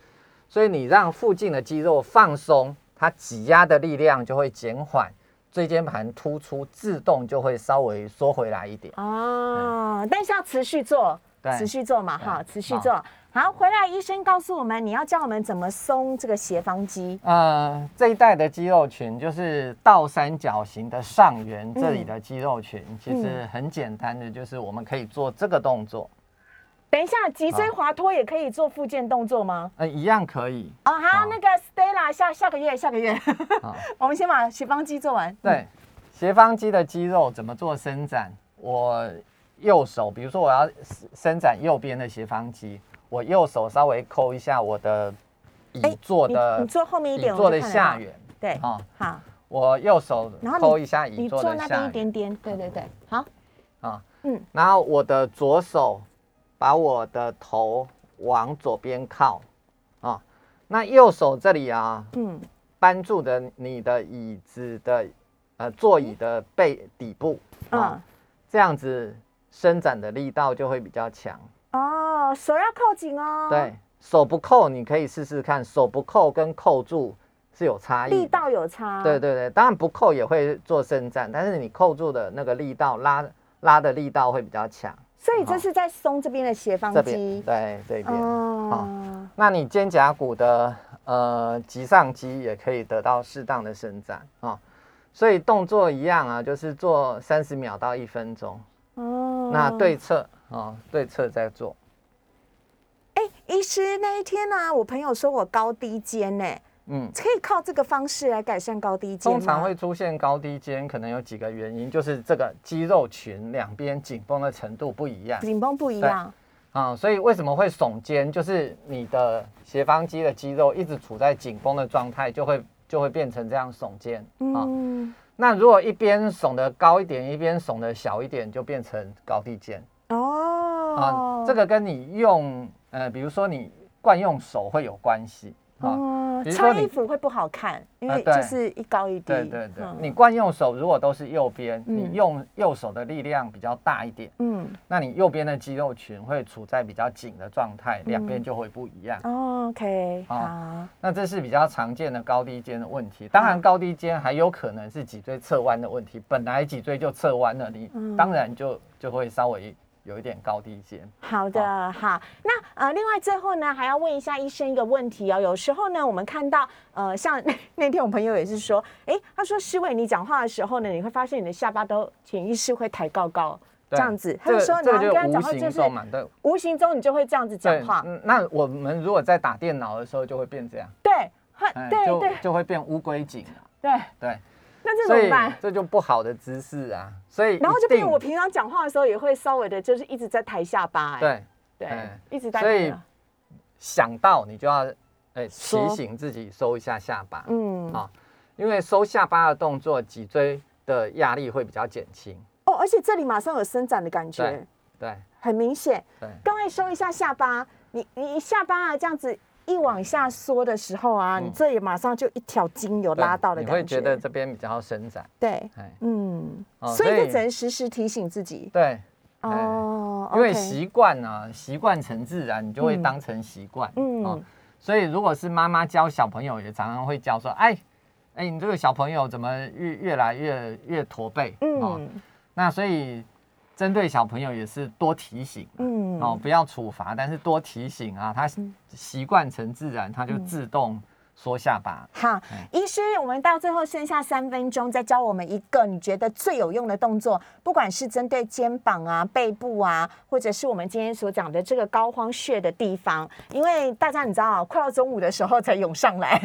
Speaker 2: 所以你让附近的肌肉放松，它挤压的力量就会减缓，椎间盘突出自动就会稍微缩回来一点。
Speaker 1: 哦，但是要持续做，持续做嘛，哈，持续做好。回来医生告诉我们，你要教我们怎么松这个斜方肌。
Speaker 2: 呃，这一带的肌肉群就是倒三角形的上缘这里的肌肉群，其实很简单的，就是我们可以做这个动作。
Speaker 1: 等一下，脊椎滑脱也可以做复健动作吗？
Speaker 2: 呃，一样可以。
Speaker 1: 哦，好，那个 Stella 下下个月，下个月，我们先把斜方肌做完。
Speaker 2: 对，斜方肌的肌肉怎么做伸展？我右手，比如说我要伸展右边的斜方肌，我右手稍微抠一下我的椅座的，
Speaker 1: 你坐后面一点，
Speaker 2: 坐的下缘。
Speaker 1: 对，啊，好，
Speaker 2: 我右手抠一下椅座的
Speaker 1: 下，你坐那边一点点。对对对，好，
Speaker 2: 啊，嗯，然后我的左手。把我的头往左边靠，啊，那右手这里啊，嗯，扳住的你的椅子的呃座椅的背底部，啊，这样子伸展的力道就会比较强。
Speaker 1: 哦，手要扣紧哦。
Speaker 2: 对手不扣，你可以试试看，手不扣跟扣住是有差异，
Speaker 1: 力道有差。
Speaker 2: 对对对，当然不扣也会做伸展，但是你扣住的那个力道拉拉的力道会比较强。
Speaker 1: 所以这是在松这边的斜方肌，
Speaker 2: 对这边。哦，那你肩胛骨的呃棘上肌也可以得到适当的伸展啊。所以动作一样啊，就是做三十秒到一分钟。哦，那对侧啊，对侧在做。
Speaker 1: 哎，医师那一天呢，我朋友说我高低肩呢。嗯，可以靠这个方式来改善高低肩
Speaker 2: 通常会出现高低肩，可能有几个原因，就是这个肌肉群两边紧绷的程度不一样，
Speaker 1: 紧绷不一样。
Speaker 2: 啊，所以为什么会耸肩？就是你的斜方肌的肌肉一直处在紧绷的状态，就会就会变成这样耸肩。啊，那如果一边耸的高一点，一边耸的小一点，就变成高低肩。哦，啊，这个跟你用呃，比如说你惯用手会有关系。
Speaker 1: 哦，穿衣服会不好看，因为就是一高一低。
Speaker 2: 对对对，你惯用手如果都是右边，你用右手的力量比较大一点，嗯，那你右边的肌肉群会处在比较紧的状态，两边就会不一样。
Speaker 1: OK，好，
Speaker 2: 那这是比较常见的高低肩的问题。当然，高低肩还有可能是脊椎侧弯的问题，本来脊椎就侧弯了，你当然就就会稍微。有一点高低肩。
Speaker 1: 好的，好。那呃，另外最后呢，还要问一下医生一个问题哦。有时候呢，我们看到呃，像 那天我朋友也是说，哎，他说师伟，你讲话的时候呢，你会发现你的下巴都潜意识会抬高高这样子。他就说，
Speaker 2: 你跟他讲话就是
Speaker 1: 无形中你就会这样子讲话。
Speaker 2: 那我们如果在打电脑的时候就会变这样。
Speaker 1: 对，对对，
Speaker 2: 就会变乌龟颈了。
Speaker 1: 对
Speaker 2: 对。
Speaker 1: 那这怎么办？
Speaker 2: 这就不好的姿势啊，所以
Speaker 1: 然后就变我平常讲话的时候也会稍微的，就是一直在抬下巴。
Speaker 2: 对
Speaker 1: 对，一直在。
Speaker 2: 所以想到你就要哎提醒自己收一下下巴。嗯啊，因为收下巴的动作，脊椎的压力会比较减轻。
Speaker 1: 哦，而且这里马上有伸展的感觉。
Speaker 2: 对，
Speaker 1: 很明显。
Speaker 2: 对，
Speaker 1: 各位收一下下巴，你你下巴啊这样子。一往下缩的时候啊，你这里马上就一条筋有拉到的感觉，
Speaker 2: 你会觉。得这边比较伸展。
Speaker 1: 对，嗯，所以就只能时时提醒自己。
Speaker 2: 对，哦，因为习惯呢，习惯成自然，你就会当成习惯。嗯，所以如果是妈妈教小朋友，也常常会教说，哎，哎，你这个小朋友怎么越越来越越驼背？嗯，那所以针对小朋友也是多提醒，嗯，哦，不要处罚，但是多提醒啊，他习惯成自然，他就自动。缩下巴。
Speaker 1: 好，医师，我们到最后剩下三分钟，再教我们一个你觉得最有用的动作，不管是针对肩膀啊、背部啊，或者是我们今天所讲的这个膏肓穴的地方。因为大家你知道，快要中午的时候才涌上来，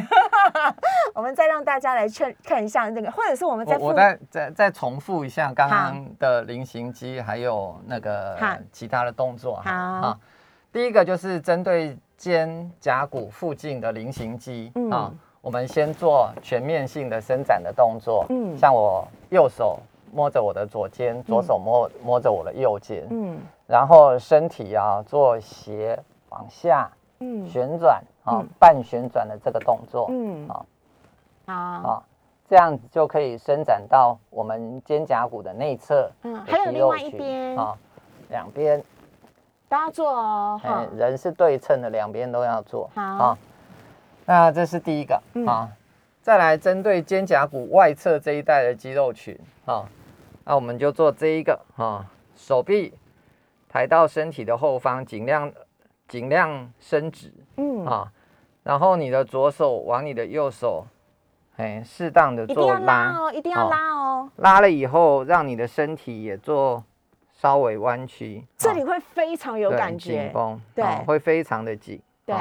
Speaker 1: 我们再让大家来看看一下那个，或者是我们再
Speaker 2: 我再再再重复一下刚刚的菱形肌，还有那个其他的动作。
Speaker 1: 好，
Speaker 2: 第一个就是针对。肩胛骨附近的菱形肌啊，我们先做全面性的伸展的动作。嗯，像我右手摸着我的左肩，左手摸摸着我的右肩。嗯，然后身体啊做斜往下，嗯，旋转啊，半旋转的这个动作。嗯，好，
Speaker 1: 好，好，
Speaker 2: 这样子就可以伸展到我们肩胛骨的内侧。
Speaker 1: 嗯，还有另外一边啊，
Speaker 2: 两边。
Speaker 1: 都要做哦，
Speaker 2: 人是对称的，两边都要做。
Speaker 1: 好，
Speaker 2: 那这是第一个啊。再来针对肩胛骨外侧这一带的肌肉群啊，那我们就做这一个啊，手臂抬到身体的后方，尽量尽量伸直，嗯。啊，然后你的左手往你的右手，哎，适当的做
Speaker 1: 拉哦，一定要拉哦，
Speaker 2: 拉了以后，让你的身体也做。稍微弯曲，
Speaker 1: 这里会非常有感觉，
Speaker 2: 紧绷，对，会非常的紧，
Speaker 1: 对，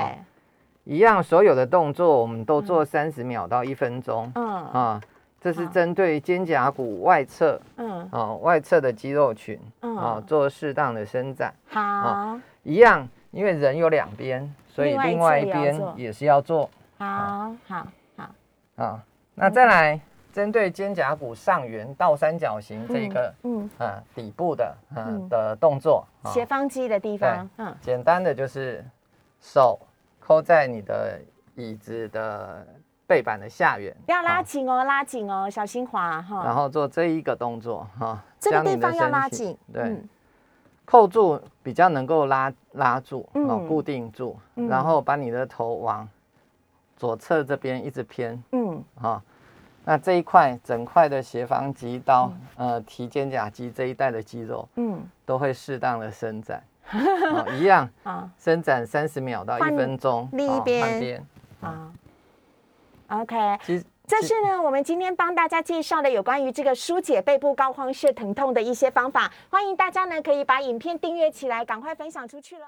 Speaker 2: 一样，所有的动作我们都做三十秒到一分钟，嗯。啊，这是针对肩胛骨外侧，嗯。啊，外侧的肌肉群，嗯。啊，做适当的伸展，
Speaker 1: 好，
Speaker 2: 一样，因为人有两边，所以另外一边也是要做，
Speaker 1: 好好好，
Speaker 2: 啊，那再来。针对肩胛骨上缘倒三角形这个，嗯啊底部的嗯的动作，
Speaker 1: 斜方肌的地方，
Speaker 2: 嗯，简单的就是手扣在你的椅子的背板的下缘，
Speaker 1: 要拉紧哦，拉紧哦，小心滑哈。
Speaker 2: 然后做这一个动作哈，
Speaker 1: 这个地方要拉紧，
Speaker 2: 对，扣住比较能够拉拉住，嗯，固定住，然后把你的头往左侧这边一直偏，嗯，好。那这一块整块的斜方肌到呃提肩胛肌这一带的肌肉，嗯，都会适当的伸展，一样 啊，伸展三十秒到一分钟，
Speaker 1: 另一边啊，OK，其实这是呢，我们今天帮大家介绍的有关于这个疏解背部高肓穴疼痛的一些方法，欢迎大家呢可以把影片订阅起来，赶快分享出去了。